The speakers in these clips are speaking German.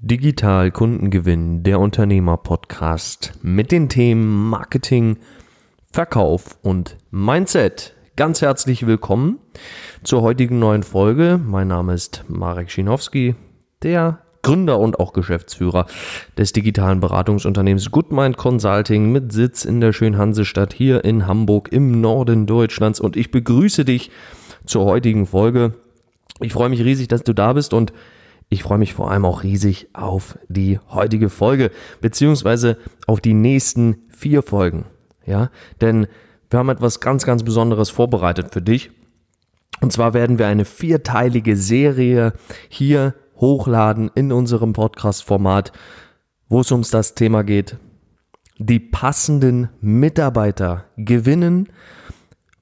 Digital Kundengewinn, der Unternehmer-Podcast mit den Themen Marketing, Verkauf und Mindset. Ganz herzlich willkommen zur heutigen neuen Folge. Mein Name ist Marek Schinowski, der Gründer und auch Geschäftsführer des digitalen Beratungsunternehmens Goodmind Consulting mit Sitz in der schönen Hansestadt hier in Hamburg im Norden Deutschlands und ich begrüße dich zur heutigen Folge. Ich freue mich riesig, dass du da bist und ich freue mich vor allem auch riesig auf die heutige Folge, beziehungsweise auf die nächsten vier Folgen. Ja, denn wir haben etwas ganz, ganz Besonderes vorbereitet für dich. Und zwar werden wir eine vierteilige Serie hier hochladen in unserem Podcast-Format, wo es ums das Thema geht, die passenden Mitarbeiter gewinnen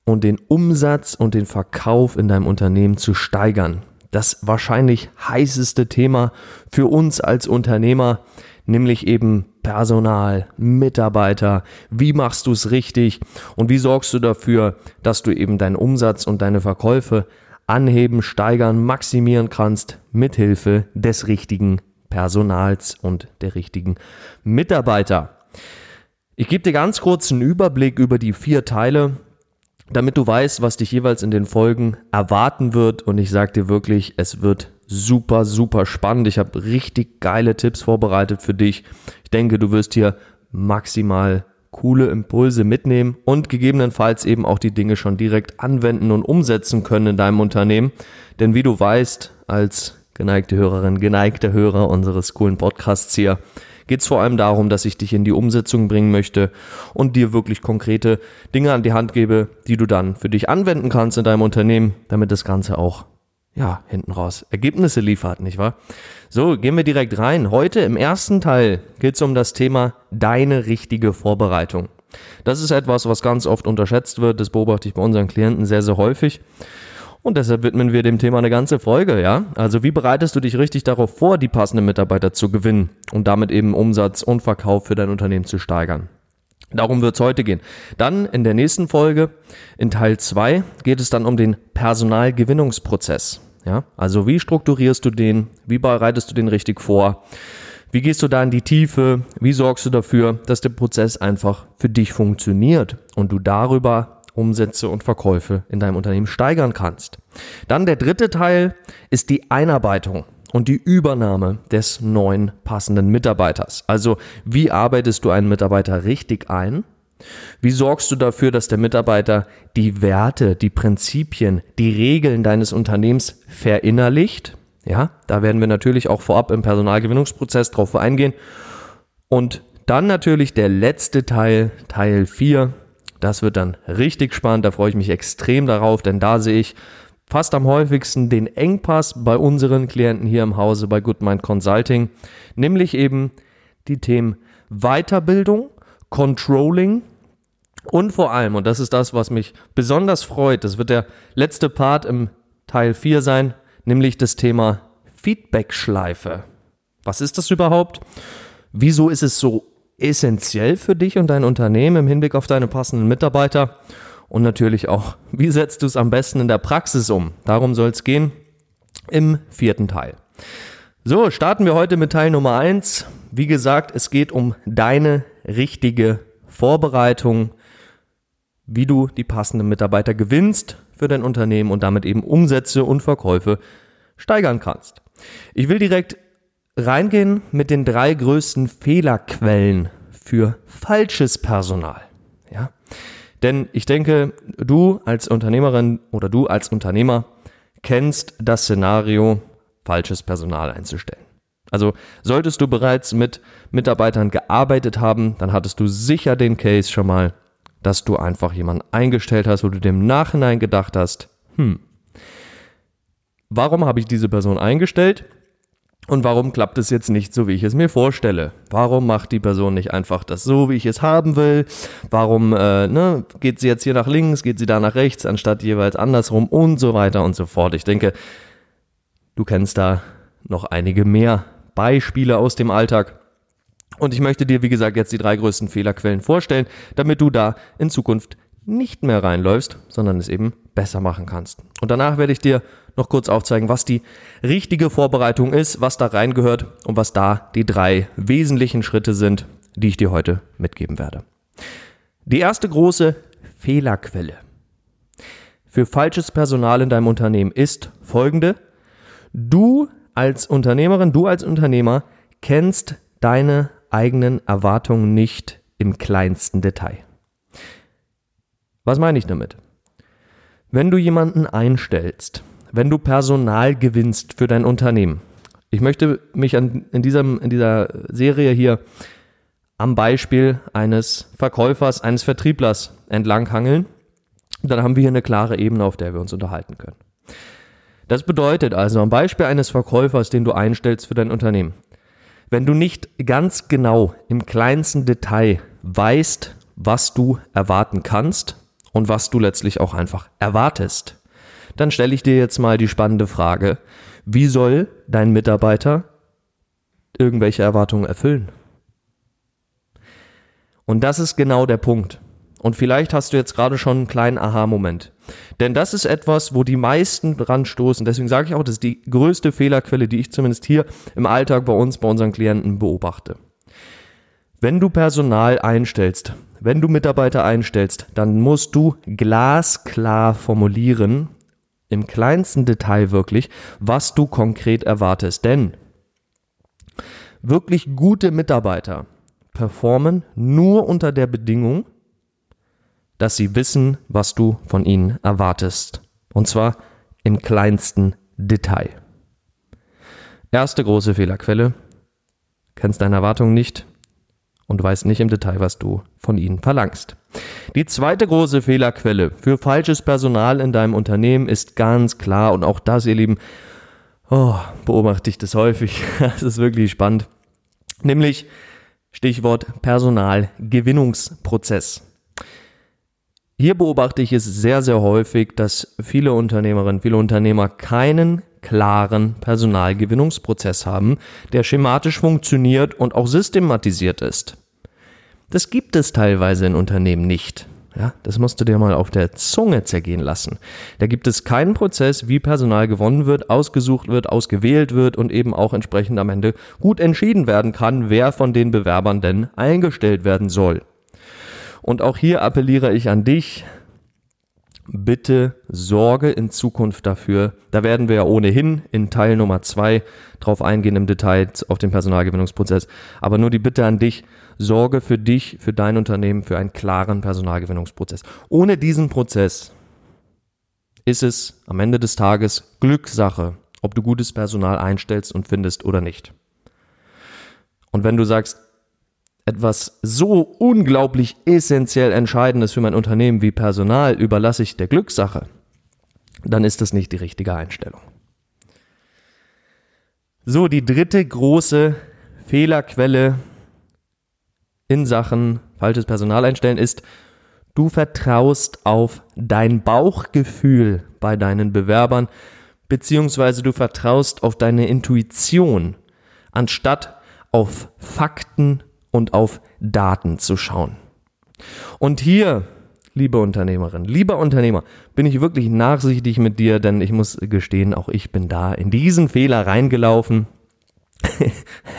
und den Umsatz und den Verkauf in deinem Unternehmen zu steigern das wahrscheinlich heißeste Thema für uns als Unternehmer, nämlich eben Personal, Mitarbeiter, wie machst du es richtig? Und wie sorgst du dafür, dass du eben deinen Umsatz und deine Verkäufe anheben, steigern, maximieren kannst mithilfe des richtigen Personals und der richtigen Mitarbeiter. Ich gebe dir ganz kurz einen Überblick über die vier Teile damit du weißt, was dich jeweils in den Folgen erwarten wird. Und ich sage dir wirklich, es wird super, super spannend. Ich habe richtig geile Tipps vorbereitet für dich. Ich denke, du wirst hier maximal coole Impulse mitnehmen und gegebenenfalls eben auch die Dinge schon direkt anwenden und umsetzen können in deinem Unternehmen. Denn wie du weißt, als geneigte Hörerin, geneigter Hörer unseres coolen Podcasts hier, geht es vor allem darum, dass ich dich in die Umsetzung bringen möchte und dir wirklich konkrete Dinge an die Hand gebe, die du dann für dich anwenden kannst in deinem Unternehmen, damit das Ganze auch ja, hinten raus Ergebnisse liefert, nicht wahr? So, gehen wir direkt rein. Heute im ersten Teil geht es um das Thema deine richtige Vorbereitung. Das ist etwas, was ganz oft unterschätzt wird. Das beobachte ich bei unseren Klienten sehr, sehr häufig. Und deshalb widmen wir dem Thema eine ganze Folge, ja? Also wie bereitest du dich richtig darauf vor, die passenden Mitarbeiter zu gewinnen und damit eben Umsatz und Verkauf für dein Unternehmen zu steigern? Darum wird es heute gehen. Dann in der nächsten Folge, in Teil 2, geht es dann um den Personalgewinnungsprozess. Ja? Also wie strukturierst du den? Wie bereitest du den richtig vor? Wie gehst du da in die Tiefe? Wie sorgst du dafür, dass der Prozess einfach für dich funktioniert und du darüber Umsätze und Verkäufe in deinem Unternehmen steigern kannst. Dann der dritte Teil ist die Einarbeitung und die Übernahme des neuen passenden Mitarbeiters. Also wie arbeitest du einen Mitarbeiter richtig ein? Wie sorgst du dafür, dass der Mitarbeiter die Werte, die Prinzipien, die Regeln deines Unternehmens verinnerlicht? Ja, da werden wir natürlich auch vorab im Personalgewinnungsprozess drauf eingehen. Und dann natürlich der letzte Teil, Teil 4, das wird dann richtig spannend, da freue ich mich extrem darauf, denn da sehe ich fast am häufigsten den Engpass bei unseren Klienten hier im Hause bei Goodmind Consulting, nämlich eben die Themen Weiterbildung, Controlling und vor allem, und das ist das, was mich besonders freut, das wird der letzte Part im Teil 4 sein, nämlich das Thema Feedback-Schleife. Was ist das überhaupt? Wieso ist es so essentiell für dich und dein Unternehmen im Hinblick auf deine passenden Mitarbeiter? Und natürlich auch, wie setzt du es am besten in der Praxis um? Darum soll es gehen im vierten Teil. So, starten wir heute mit Teil Nummer eins. Wie gesagt, es geht um deine richtige Vorbereitung, wie du die passenden Mitarbeiter gewinnst für dein Unternehmen und damit eben Umsätze und Verkäufe steigern kannst. Ich will direkt reingehen mit den drei größten Fehlerquellen für falsches Personal. Ja? Denn ich denke, du als Unternehmerin oder du als Unternehmer kennst das Szenario, falsches Personal einzustellen. Also solltest du bereits mit Mitarbeitern gearbeitet haben, dann hattest du sicher den Case schon mal, dass du einfach jemanden eingestellt hast, wo du dem Nachhinein gedacht hast, hm, warum habe ich diese Person eingestellt? Und warum klappt es jetzt nicht so, wie ich es mir vorstelle? Warum macht die Person nicht einfach das so, wie ich es haben will? Warum äh, ne, geht sie jetzt hier nach links, geht sie da nach rechts, anstatt jeweils andersrum und so weiter und so fort? Ich denke, du kennst da noch einige mehr Beispiele aus dem Alltag. Und ich möchte dir, wie gesagt, jetzt die drei größten Fehlerquellen vorstellen, damit du da in Zukunft nicht mehr reinläufst, sondern es eben besser machen kannst. Und danach werde ich dir noch kurz aufzeigen, was die richtige Vorbereitung ist, was da reingehört und was da die drei wesentlichen Schritte sind, die ich dir heute mitgeben werde. Die erste große Fehlerquelle für falsches Personal in deinem Unternehmen ist folgende. Du als Unternehmerin, du als Unternehmer kennst deine eigenen Erwartungen nicht im kleinsten Detail. Was meine ich damit? Wenn du jemanden einstellst, wenn du Personal gewinnst für dein Unternehmen, ich möchte mich an, in, diesem, in dieser Serie hier am Beispiel eines Verkäufers, eines Vertrieblers entlanghangeln, dann haben wir hier eine klare Ebene, auf der wir uns unterhalten können. Das bedeutet also am Beispiel eines Verkäufers, den du einstellst für dein Unternehmen, wenn du nicht ganz genau im kleinsten Detail weißt, was du erwarten kannst, und was du letztlich auch einfach erwartest. Dann stelle ich dir jetzt mal die spannende Frage, wie soll dein Mitarbeiter irgendwelche Erwartungen erfüllen? Und das ist genau der Punkt. Und vielleicht hast du jetzt gerade schon einen kleinen Aha-Moment. Denn das ist etwas, wo die meisten dran stoßen. Deswegen sage ich auch, das ist die größte Fehlerquelle, die ich zumindest hier im Alltag bei uns, bei unseren Klienten beobachte. Wenn du Personal einstellst, wenn du Mitarbeiter einstellst, dann musst du glasklar formulieren, im kleinsten Detail wirklich, was du konkret erwartest. Denn wirklich gute Mitarbeiter performen nur unter der Bedingung, dass sie wissen, was du von ihnen erwartest. Und zwar im kleinsten Detail. Erste große Fehlerquelle. Kennst deine Erwartungen nicht, und weißt nicht im Detail, was du von ihnen verlangst. Die zweite große Fehlerquelle für falsches Personal in deinem Unternehmen ist ganz klar und auch das, ihr Lieben, oh, beobachte ich das häufig. Das ist wirklich spannend. Nämlich Stichwort Personalgewinnungsprozess. Hier beobachte ich es sehr, sehr häufig, dass viele Unternehmerinnen, viele Unternehmer keinen klaren Personalgewinnungsprozess haben, der schematisch funktioniert und auch systematisiert ist. Das gibt es teilweise in Unternehmen nicht. Ja, das musst du dir mal auf der Zunge zergehen lassen. Da gibt es keinen Prozess, wie Personal gewonnen wird, ausgesucht wird, ausgewählt wird und eben auch entsprechend am Ende gut entschieden werden kann, wer von den Bewerbern denn eingestellt werden soll. Und auch hier appelliere ich an dich, bitte sorge in Zukunft dafür. Da werden wir ja ohnehin in Teil Nummer zwei drauf eingehen im Detail auf den Personalgewinnungsprozess. Aber nur die Bitte an dich, sorge für dich, für dein Unternehmen, für einen klaren Personalgewinnungsprozess. Ohne diesen Prozess ist es am Ende des Tages Glückssache, ob du gutes Personal einstellst und findest oder nicht. Und wenn du sagst, etwas so unglaublich essentiell Entscheidendes für mein Unternehmen wie Personal überlasse ich der Glückssache, dann ist das nicht die richtige Einstellung. So, die dritte große Fehlerquelle in Sachen falsches Personal einstellen ist, du vertraust auf dein Bauchgefühl bei deinen Bewerbern, beziehungsweise du vertraust auf deine Intuition, anstatt auf Fakten und auf Daten zu schauen. Und hier, liebe Unternehmerin, lieber Unternehmer, bin ich wirklich nachsichtig mit dir, denn ich muss gestehen, auch ich bin da in diesen Fehler reingelaufen.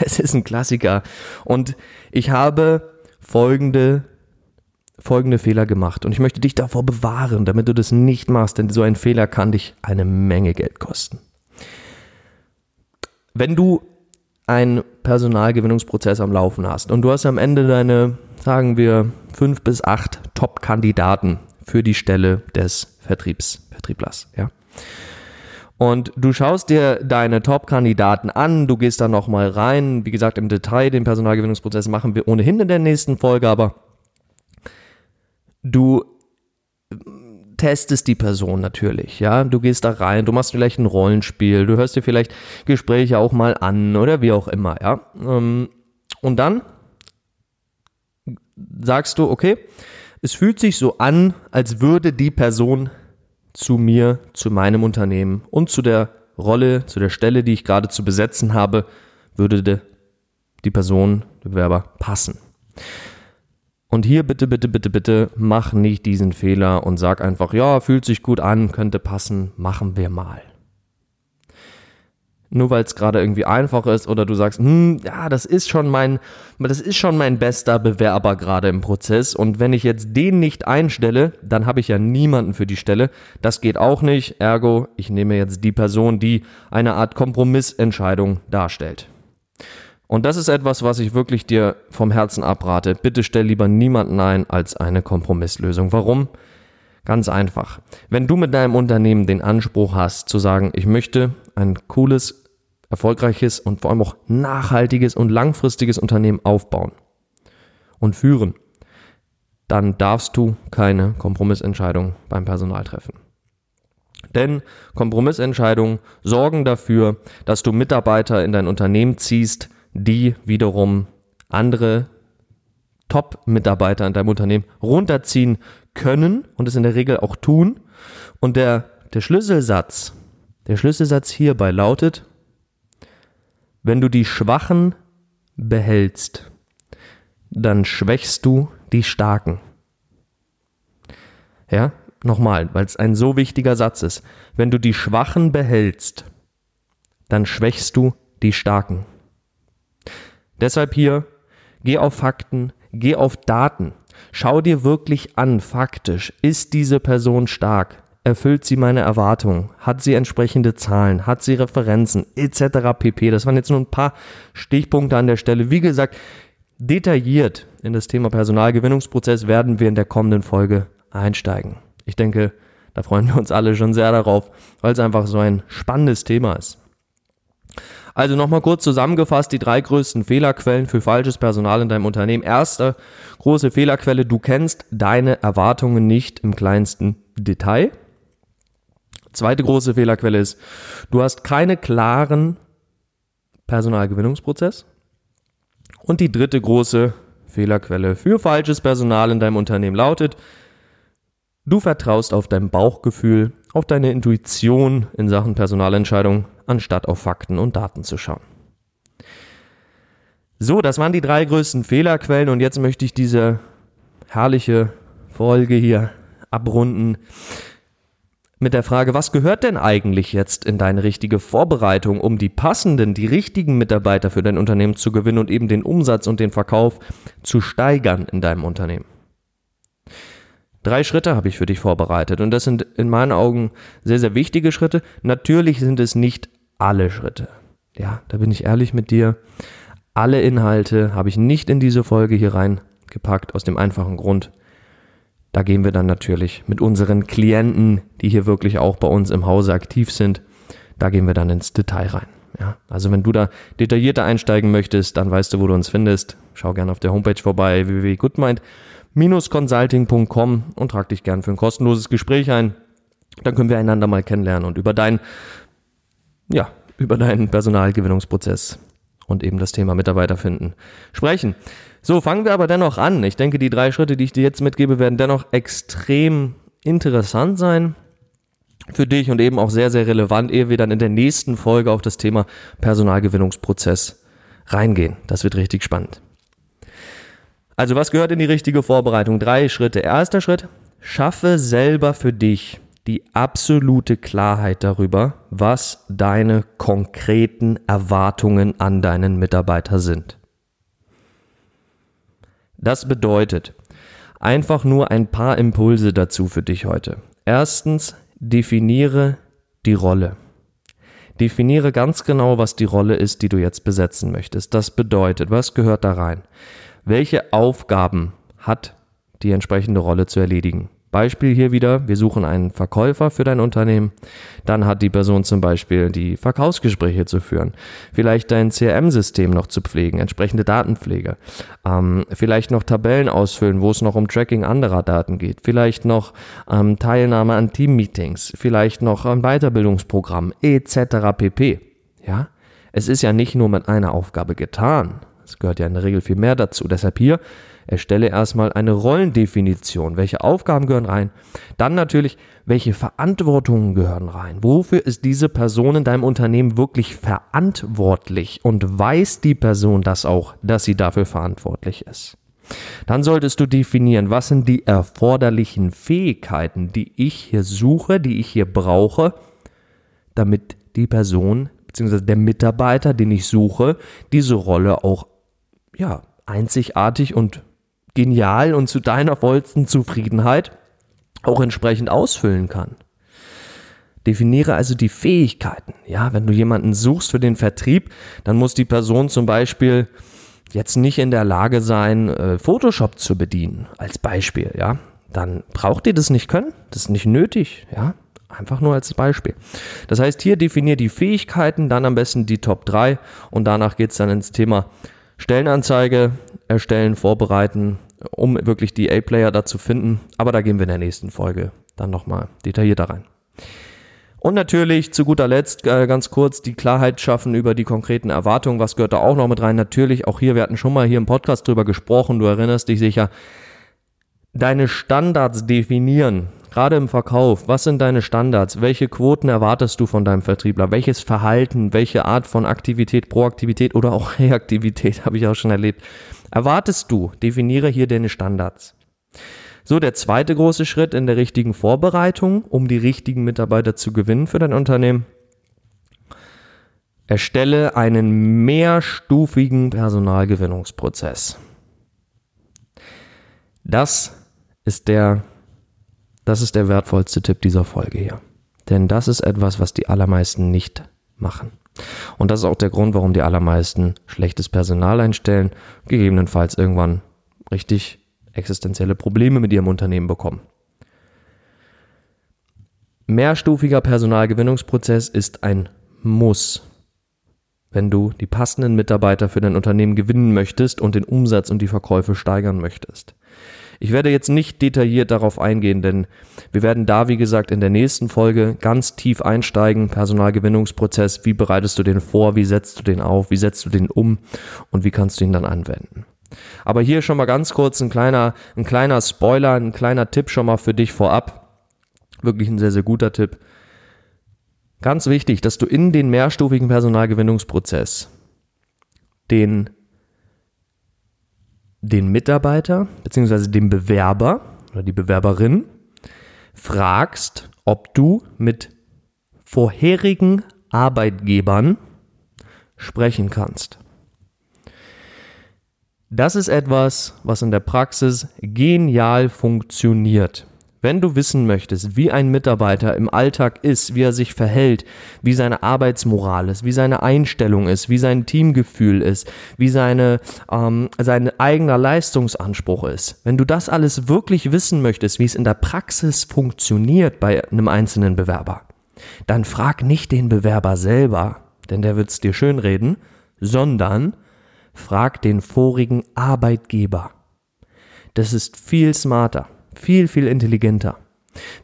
es ist ein Klassiker. Und ich habe folgende folgende Fehler gemacht und ich möchte dich davor bewahren, damit du das nicht machst, denn so ein Fehler kann dich eine Menge Geld kosten. Wenn du einen Personalgewinnungsprozess am Laufen hast und du hast am Ende deine, sagen wir, fünf bis acht Top-Kandidaten für die Stelle des Vertriebs, Vertrieblers, ja. Und du schaust dir deine Top-Kandidaten an, du gehst da nochmal rein. Wie gesagt, im Detail den Personalgewinnungsprozess machen wir ohnehin in der nächsten Folge, aber du testest die Person natürlich, ja. Du gehst da rein, du machst vielleicht ein Rollenspiel, du hörst dir vielleicht Gespräche auch mal an oder wie auch immer, ja. Ähm, und dann sagst du, okay, es fühlt sich so an, als würde die Person zu mir, zu meinem Unternehmen und zu der Rolle, zu der Stelle, die ich gerade zu besetzen habe, würde die Person, der Bewerber passen. Und hier bitte, bitte, bitte, bitte, mach nicht diesen Fehler und sag einfach, ja, fühlt sich gut an, könnte passen, machen wir mal. Nur weil es gerade irgendwie einfach ist oder du sagst, hm, ja, das ist schon mein, das ist schon mein bester Bewerber gerade im Prozess und wenn ich jetzt den nicht einstelle, dann habe ich ja niemanden für die Stelle. Das geht auch nicht. Ergo, ich nehme jetzt die Person, die eine Art Kompromissentscheidung darstellt. Und das ist etwas, was ich wirklich dir vom Herzen abrate. Bitte stell lieber niemanden ein als eine Kompromisslösung. Warum? Ganz einfach. Wenn du mit deinem Unternehmen den Anspruch hast zu sagen, ich möchte ein cooles, erfolgreiches und vor allem auch nachhaltiges und langfristiges Unternehmen aufbauen und führen, dann darfst du keine Kompromissentscheidung beim Personal treffen. Denn Kompromissentscheidungen sorgen dafür, dass du Mitarbeiter in dein Unternehmen ziehst, die wiederum andere Top-Mitarbeiter in deinem Unternehmen runterziehen können und es in der Regel auch tun. Und der, der Schlüsselsatz, der Schlüsselsatz hierbei lautet, wenn du die Schwachen behältst, dann schwächst du die Starken. Ja, nochmal, weil es ein so wichtiger Satz ist. Wenn du die Schwachen behältst, dann schwächst du die Starken. Deshalb hier, geh auf Fakten, geh auf Daten. Schau dir wirklich an, faktisch, ist diese Person stark? Erfüllt sie meine Erwartungen? Hat sie entsprechende Zahlen? Hat sie Referenzen? Etc. pp. Das waren jetzt nur ein paar Stichpunkte an der Stelle. Wie gesagt, detailliert in das Thema Personalgewinnungsprozess werden wir in der kommenden Folge einsteigen. Ich denke, da freuen wir uns alle schon sehr darauf, weil es einfach so ein spannendes Thema ist. Also nochmal kurz zusammengefasst, die drei größten Fehlerquellen für falsches Personal in deinem Unternehmen. Erste große Fehlerquelle, du kennst deine Erwartungen nicht im kleinsten Detail. Zweite große Fehlerquelle ist, du hast keine klaren Personalgewinnungsprozess. Und die dritte große Fehlerquelle für falsches Personal in deinem Unternehmen lautet, du vertraust auf dein Bauchgefühl, auf deine Intuition in Sachen Personalentscheidung anstatt auf Fakten und Daten zu schauen. So, das waren die drei größten Fehlerquellen und jetzt möchte ich diese herrliche Folge hier abrunden mit der Frage, was gehört denn eigentlich jetzt in deine richtige Vorbereitung, um die passenden, die richtigen Mitarbeiter für dein Unternehmen zu gewinnen und eben den Umsatz und den Verkauf zu steigern in deinem Unternehmen? Drei Schritte habe ich für dich vorbereitet und das sind in meinen Augen sehr, sehr wichtige Schritte. Natürlich sind es nicht alle Schritte. Ja, da bin ich ehrlich mit dir. Alle Inhalte habe ich nicht in diese Folge hier reingepackt, aus dem einfachen Grund, da gehen wir dann natürlich mit unseren Klienten, die hier wirklich auch bei uns im Hause aktiv sind, da gehen wir dann ins Detail rein. Ja, also wenn du da detaillierter einsteigen möchtest, dann weißt du, wo du uns findest. Schau gerne auf der Homepage vorbei, www.goodmind.com consulting.com und trag dich gern für ein kostenloses Gespräch ein. Dann können wir einander mal kennenlernen und über deinen, ja, über deinen Personalgewinnungsprozess und eben das Thema Mitarbeiter finden sprechen. So, fangen wir aber dennoch an. Ich denke, die drei Schritte, die ich dir jetzt mitgebe, werden dennoch extrem interessant sein für dich und eben auch sehr, sehr relevant, ehe wir dann in der nächsten Folge auf das Thema Personalgewinnungsprozess reingehen. Das wird richtig spannend. Also was gehört in die richtige Vorbereitung? Drei Schritte. Erster Schritt, schaffe selber für dich die absolute Klarheit darüber, was deine konkreten Erwartungen an deinen Mitarbeiter sind. Das bedeutet einfach nur ein paar Impulse dazu für dich heute. Erstens, definiere die Rolle. Definiere ganz genau, was die Rolle ist, die du jetzt besetzen möchtest. Das bedeutet, was gehört da rein? welche Aufgaben hat die entsprechende Rolle zu erledigen. Beispiel hier wieder, wir suchen einen Verkäufer für dein Unternehmen. Dann hat die Person zum Beispiel die Verkaufsgespräche zu führen, vielleicht dein CRM-System noch zu pflegen, entsprechende Datenpflege, ähm, vielleicht noch Tabellen ausfüllen, wo es noch um Tracking anderer Daten geht, vielleicht noch ähm, Teilnahme an Team-Meetings, vielleicht noch ein Weiterbildungsprogramm etc. pp. Ja, es ist ja nicht nur mit einer Aufgabe getan, es gehört ja in der Regel viel mehr dazu. Deshalb hier erstelle erstmal eine Rollendefinition. Welche Aufgaben gehören rein? Dann natürlich, welche Verantwortungen gehören rein? Wofür ist diese Person in deinem Unternehmen wirklich verantwortlich? Und weiß die Person das auch, dass sie dafür verantwortlich ist? Dann solltest du definieren, was sind die erforderlichen Fähigkeiten, die ich hier suche, die ich hier brauche, damit die Person bzw. der Mitarbeiter, den ich suche, diese Rolle auch ja, einzigartig und genial und zu deiner vollsten Zufriedenheit auch entsprechend ausfüllen kann. Definiere also die Fähigkeiten. Ja, wenn du jemanden suchst für den Vertrieb, dann muss die Person zum Beispiel jetzt nicht in der Lage sein, äh, Photoshop zu bedienen, als Beispiel, ja. Dann braucht ihr das nicht können, das ist nicht nötig, ja. Einfach nur als Beispiel. Das heißt, hier definiere die Fähigkeiten, dann am besten die Top 3 und danach geht es dann ins Thema Stellenanzeige, erstellen, vorbereiten, um wirklich die A-Player da zu finden. Aber da gehen wir in der nächsten Folge dann nochmal detaillierter rein. Und natürlich zu guter Letzt äh, ganz kurz die Klarheit schaffen über die konkreten Erwartungen. Was gehört da auch noch mit rein? Natürlich auch hier, wir hatten schon mal hier im Podcast drüber gesprochen, du erinnerst dich sicher. Deine Standards definieren, gerade im Verkauf. Was sind deine Standards? Welche Quoten erwartest du von deinem Vertriebler? Welches Verhalten, welche Art von Aktivität, Proaktivität oder auch Reaktivität habe ich auch schon erlebt? Erwartest du? Definiere hier deine Standards. So, der zweite große Schritt in der richtigen Vorbereitung, um die richtigen Mitarbeiter zu gewinnen für dein Unternehmen. Erstelle einen mehrstufigen Personalgewinnungsprozess. Das ist der, das ist der wertvollste Tipp dieser Folge hier. Denn das ist etwas, was die allermeisten nicht machen. Und das ist auch der Grund, warum die allermeisten schlechtes Personal einstellen, gegebenenfalls irgendwann richtig existenzielle Probleme mit ihrem Unternehmen bekommen. Mehrstufiger Personalgewinnungsprozess ist ein Muss, wenn du die passenden Mitarbeiter für dein Unternehmen gewinnen möchtest und den Umsatz und die Verkäufe steigern möchtest. Ich werde jetzt nicht detailliert darauf eingehen, denn wir werden da, wie gesagt, in der nächsten Folge ganz tief einsteigen. Personalgewinnungsprozess, wie bereitest du den vor, wie setzt du den auf, wie setzt du den um und wie kannst du ihn dann anwenden. Aber hier schon mal ganz kurz ein kleiner, ein kleiner Spoiler, ein kleiner Tipp schon mal für dich vorab. Wirklich ein sehr, sehr guter Tipp. Ganz wichtig, dass du in den mehrstufigen Personalgewinnungsprozess den, den Mitarbeiter bzw. den Bewerber oder die Bewerberin fragst, ob du mit vorherigen Arbeitgebern sprechen kannst. Das ist etwas, was in der Praxis genial funktioniert. Wenn du wissen möchtest, wie ein Mitarbeiter im Alltag ist, wie er sich verhält, wie seine Arbeitsmoral ist, wie seine Einstellung ist, wie sein Teamgefühl ist, wie seine, ähm, sein eigener Leistungsanspruch ist, wenn du das alles wirklich wissen möchtest, wie es in der Praxis funktioniert bei einem einzelnen Bewerber, dann frag nicht den Bewerber selber, denn der wird es dir schönreden, sondern frag den vorigen Arbeitgeber. Das ist viel smarter, viel, viel intelligenter,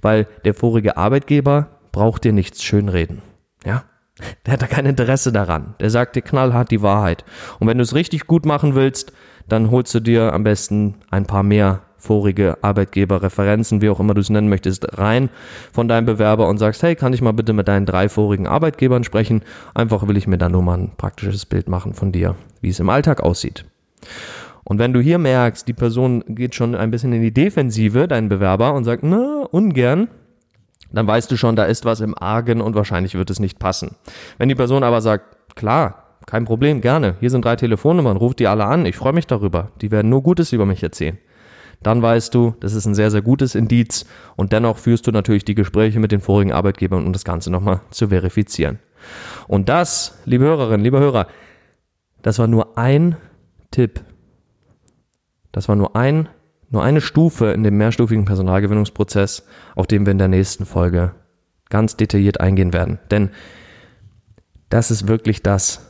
weil der vorige Arbeitgeber braucht dir nichts schönreden. Ja? Der hat da kein Interesse daran. Der sagt dir knallhart die Wahrheit. Und wenn du es richtig gut machen willst, dann holst du dir am besten ein paar mehr vorige Arbeitgeberreferenzen, wie auch immer du es nennen möchtest, rein von deinem Bewerber und sagst, hey, kann ich mal bitte mit deinen drei vorigen Arbeitgebern sprechen? Einfach will ich mir da nur mal ein praktisches Bild machen von dir, wie es im Alltag aussieht. Und wenn du hier merkst, die Person geht schon ein bisschen in die Defensive, dein Bewerber, und sagt, na, ungern, dann weißt du schon, da ist was im Argen und wahrscheinlich wird es nicht passen. Wenn die Person aber sagt, klar, kein Problem, gerne, hier sind drei Telefonnummern, ruft die alle an, ich freue mich darüber, die werden nur Gutes über mich erzählen dann weißt du, das ist ein sehr, sehr gutes Indiz und dennoch führst du natürlich die Gespräche mit den vorigen Arbeitgebern, um das Ganze nochmal zu verifizieren. Und das, liebe Hörerinnen, liebe Hörer, das war nur ein Tipp. Das war nur ein, nur eine Stufe in dem mehrstufigen Personalgewinnungsprozess, auf den wir in der nächsten Folge ganz detailliert eingehen werden. Denn das ist wirklich das,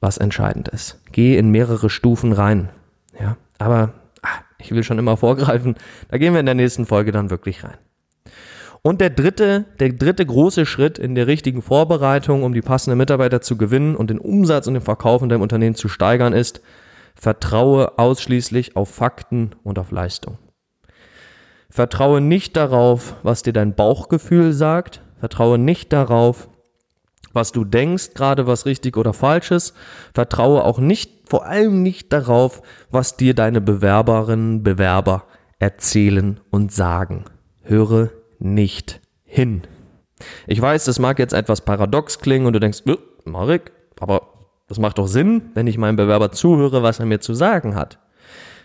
was entscheidend ist. Geh in mehrere Stufen rein. Ja, aber ich will schon immer vorgreifen. Da gehen wir in der nächsten Folge dann wirklich rein. Und der dritte, der dritte große Schritt in der richtigen Vorbereitung, um die passenden Mitarbeiter zu gewinnen und den Umsatz und den Verkauf in deinem Unternehmen zu steigern, ist, vertraue ausschließlich auf Fakten und auf Leistung. Vertraue nicht darauf, was dir dein Bauchgefühl sagt. Vertraue nicht darauf, was du denkst, gerade was richtig oder falsch ist. Vertraue auch nicht, vor allem nicht darauf, was dir deine Bewerberinnen, Bewerber erzählen und sagen. Höre nicht hin. Ich weiß, das mag jetzt etwas paradox klingen und du denkst, Marek, aber das macht doch Sinn, wenn ich meinem Bewerber zuhöre, was er mir zu sagen hat.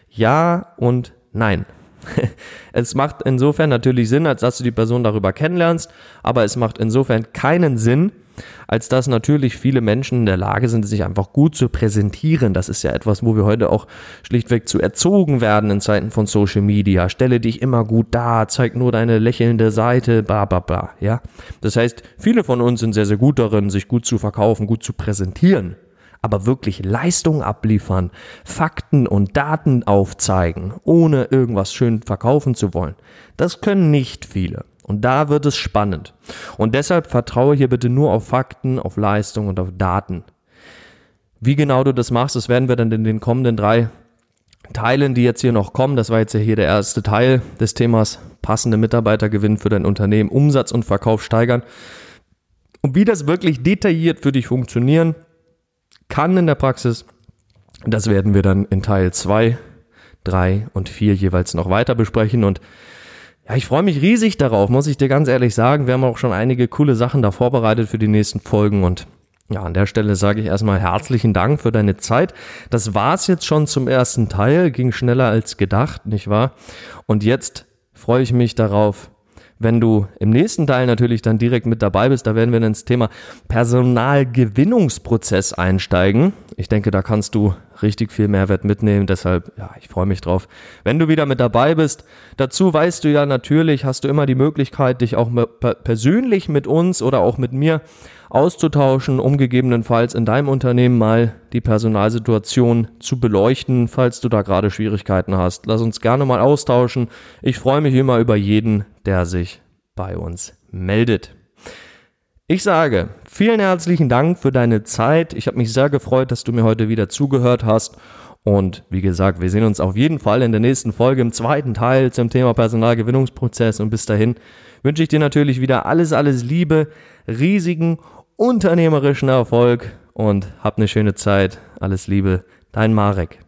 Ja und nein. Es macht insofern natürlich Sinn, als dass du die Person darüber kennenlernst, aber es macht insofern keinen Sinn, als dass natürlich viele Menschen in der Lage sind, sich einfach gut zu präsentieren. Das ist ja etwas, wo wir heute auch schlichtweg zu erzogen werden in Zeiten von Social Media. Stelle dich immer gut dar, zeig nur deine lächelnde Seite, bla bla bla. Ja? Das heißt, viele von uns sind sehr, sehr gut darin, sich gut zu verkaufen, gut zu präsentieren. Aber wirklich Leistung abliefern, Fakten und Daten aufzeigen, ohne irgendwas schön verkaufen zu wollen, das können nicht viele. Und da wird es spannend. Und deshalb vertraue hier bitte nur auf Fakten, auf Leistung und auf Daten. Wie genau du das machst, das werden wir dann in den kommenden drei Teilen, die jetzt hier noch kommen. Das war jetzt ja hier der erste Teil des Themas passende Mitarbeitergewinn für dein Unternehmen, Umsatz und Verkauf steigern. Und wie das wirklich detailliert für dich funktionieren kann in der Praxis, das werden wir dann in Teil 2, 3 und 4 jeweils noch weiter besprechen. Und ja, ich freue mich riesig darauf, muss ich dir ganz ehrlich sagen. Wir haben auch schon einige coole Sachen da vorbereitet für die nächsten Folgen und ja, an der Stelle sage ich erstmal herzlichen Dank für deine Zeit. Das war's jetzt schon zum ersten Teil, ging schneller als gedacht, nicht wahr? Und jetzt freue ich mich darauf, wenn du im nächsten Teil natürlich dann direkt mit dabei bist, da werden wir ins Thema Personalgewinnungsprozess einsteigen. Ich denke, da kannst du richtig viel Mehrwert mitnehmen. Deshalb, ja, ich freue mich drauf, wenn du wieder mit dabei bist. Dazu weißt du ja natürlich, hast du immer die Möglichkeit, dich auch persönlich mit uns oder auch mit mir auszutauschen, um gegebenenfalls in deinem Unternehmen mal die Personalsituation zu beleuchten, falls du da gerade Schwierigkeiten hast. Lass uns gerne mal austauschen. Ich freue mich immer über jeden, der sich bei uns meldet. Ich sage vielen herzlichen Dank für deine Zeit. Ich habe mich sehr gefreut, dass du mir heute wieder zugehört hast. Und wie gesagt, wir sehen uns auf jeden Fall in der nächsten Folge im zweiten Teil zum Thema Personalgewinnungsprozess. Und bis dahin wünsche ich dir natürlich wieder alles, alles Liebe, riesigen unternehmerischen Erfolg und hab eine schöne Zeit. Alles Liebe, dein Marek.